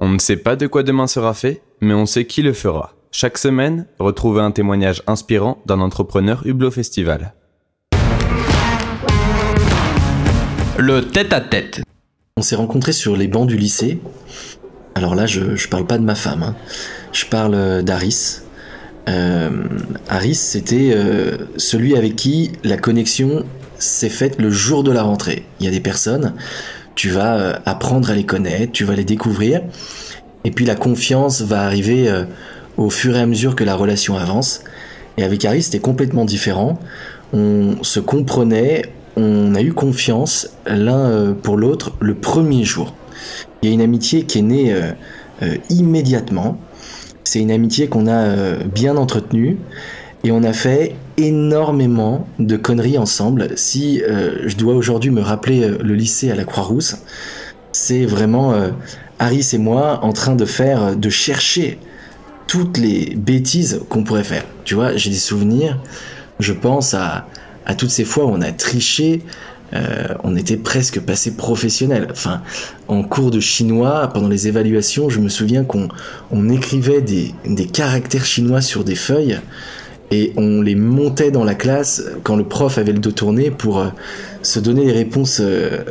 On ne sait pas de quoi demain sera fait, mais on sait qui le fera. Chaque semaine, retrouvez un témoignage inspirant d'un entrepreneur Hublot Festival. Le tête-à-tête. On s'est rencontrés sur les bancs du lycée. Alors là, je, je parle pas de ma femme, hein. je parle euh, d'Aris. Euh, Aris, c'était euh, celui avec qui la connexion s'est faite le jour de la rentrée. Il y a des personnes, tu vas euh, apprendre à les connaître, tu vas les découvrir, et puis la confiance va arriver euh, au fur et à mesure que la relation avance. Et avec Harry, c'était complètement différent. On se comprenait, on a eu confiance l'un euh, pour l'autre le premier jour. Il y a une amitié qui est née immédiatement. C'est une amitié qu'on a bien entretenue et on a fait énormément de conneries ensemble. Si euh, je dois aujourd'hui me rappeler euh, le lycée à la Croix-Rousse, c'est vraiment euh, Harris et moi en train de faire, de chercher toutes les bêtises qu'on pourrait faire. Tu vois, j'ai des souvenirs, je pense à, toutes ces fois où on a triché, on était presque passé professionnel. Enfin, en cours de chinois, pendant les évaluations, je me souviens qu'on on écrivait des caractères chinois sur des feuilles et on les montait dans la classe quand le prof avait le dos tourné pour euh, se donner les réponses euh,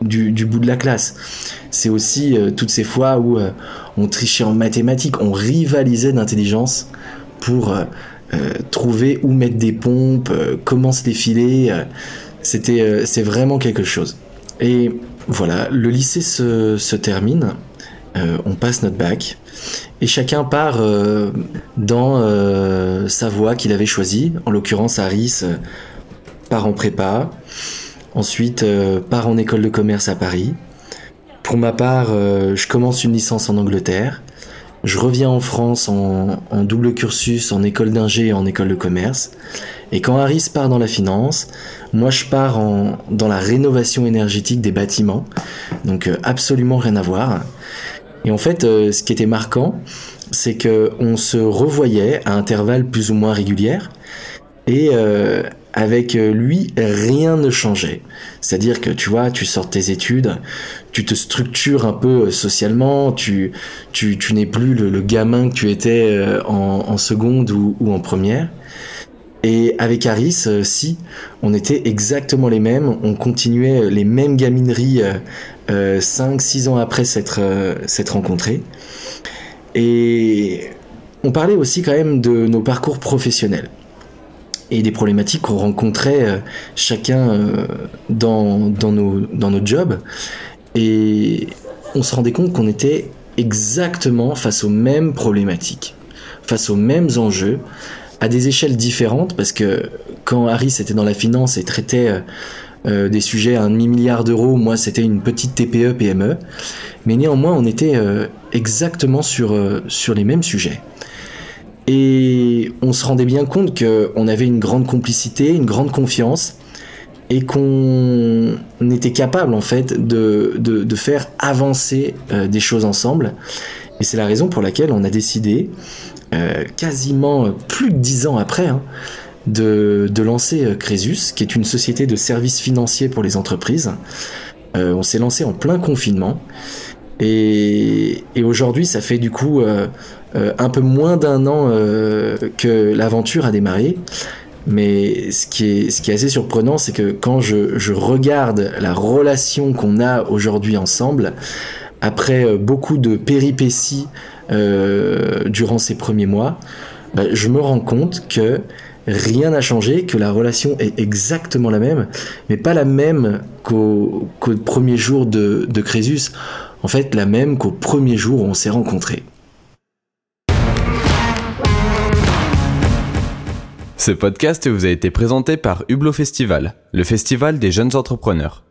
du, bout de la classe. C'est aussi euh, toutes ces fois où on trichait en mathématiques, on rivalisait d'intelligence pour trouver où mettre des pompes, comment se défiler. C'était, c'est vraiment quelque chose. Et voilà, le lycée se termine, on passe notre bac et chacun part euh, dans euh, sa voie qu'il avait choisie. En l'occurrence, Harris euh, part en prépa, ensuite part en école de commerce à Paris. Pour ma part, je commence une licence en Angleterre. Je reviens en France en, double cursus en école d'ingé et en école de commerce. Et quand Harris part dans la finance, moi je pars dans la rénovation énergétique des bâtiments. Donc absolument rien à voir. Et en fait, euh, ce qui était marquant, c'est que on se revoyait à intervalles plus ou moins réguliers et euh, avec lui, rien ne changeait. C'est-à-dire que tu vois, tu sors tes études, tu te structures un peu euh, socialement, tu, tu, n'es plus le, gamin que tu étais en, seconde ou, en première. Et avec Harris, si, on était exactement les mêmes, on continuait les mêmes gamineries 5-6 euh, ans après s'être euh, rencontrés. Et on parlait aussi quand même de nos parcours professionnels et des problématiques qu'on rencontrait euh, chacun dans, dans, nos, dans notre jobs. Et on se rendait compte qu'on était exactement face aux mêmes problématiques, face aux mêmes enjeux, à des échelles différentes, parce que quand Harris était dans la finance et traitait euh, des sujets à un demi-milliard d'euros. Moi, c'était une petite TPE, PME. Mais néanmoins, on était euh, exactement sur, euh, les mêmes sujets. Et on se rendait bien compte qu'on avait une grande complicité, une grande confiance, et qu'on était capable en fait de faire avancer des choses ensemble. Et c'est la raison pour laquelle on a décidé, quasiment plus de dix ans après, hein, de, lancer euh, Crésus, qui est une société de services financiers pour les entreprises. Euh, on s'est lancé en plein confinement. Et, aujourd'hui, ça fait du coup euh, un peu moins d'un an que l'aventure a démarré. Mais ce qui est, ce qui est assez surprenant, c'est que quand je, regarde la relation qu'on a aujourd'hui ensemble, après beaucoup de péripéties durant ces premiers mois, bah, je me rends compte que rien n'a changé, que la relation est exactement la même, mais pas la même qu'au premier jour de, de Crésus, en fait la même qu'au premier jour où on s'est rencontrés. Ce podcast vous a été présenté par Hublot Festival, le festival des jeunes entrepreneurs.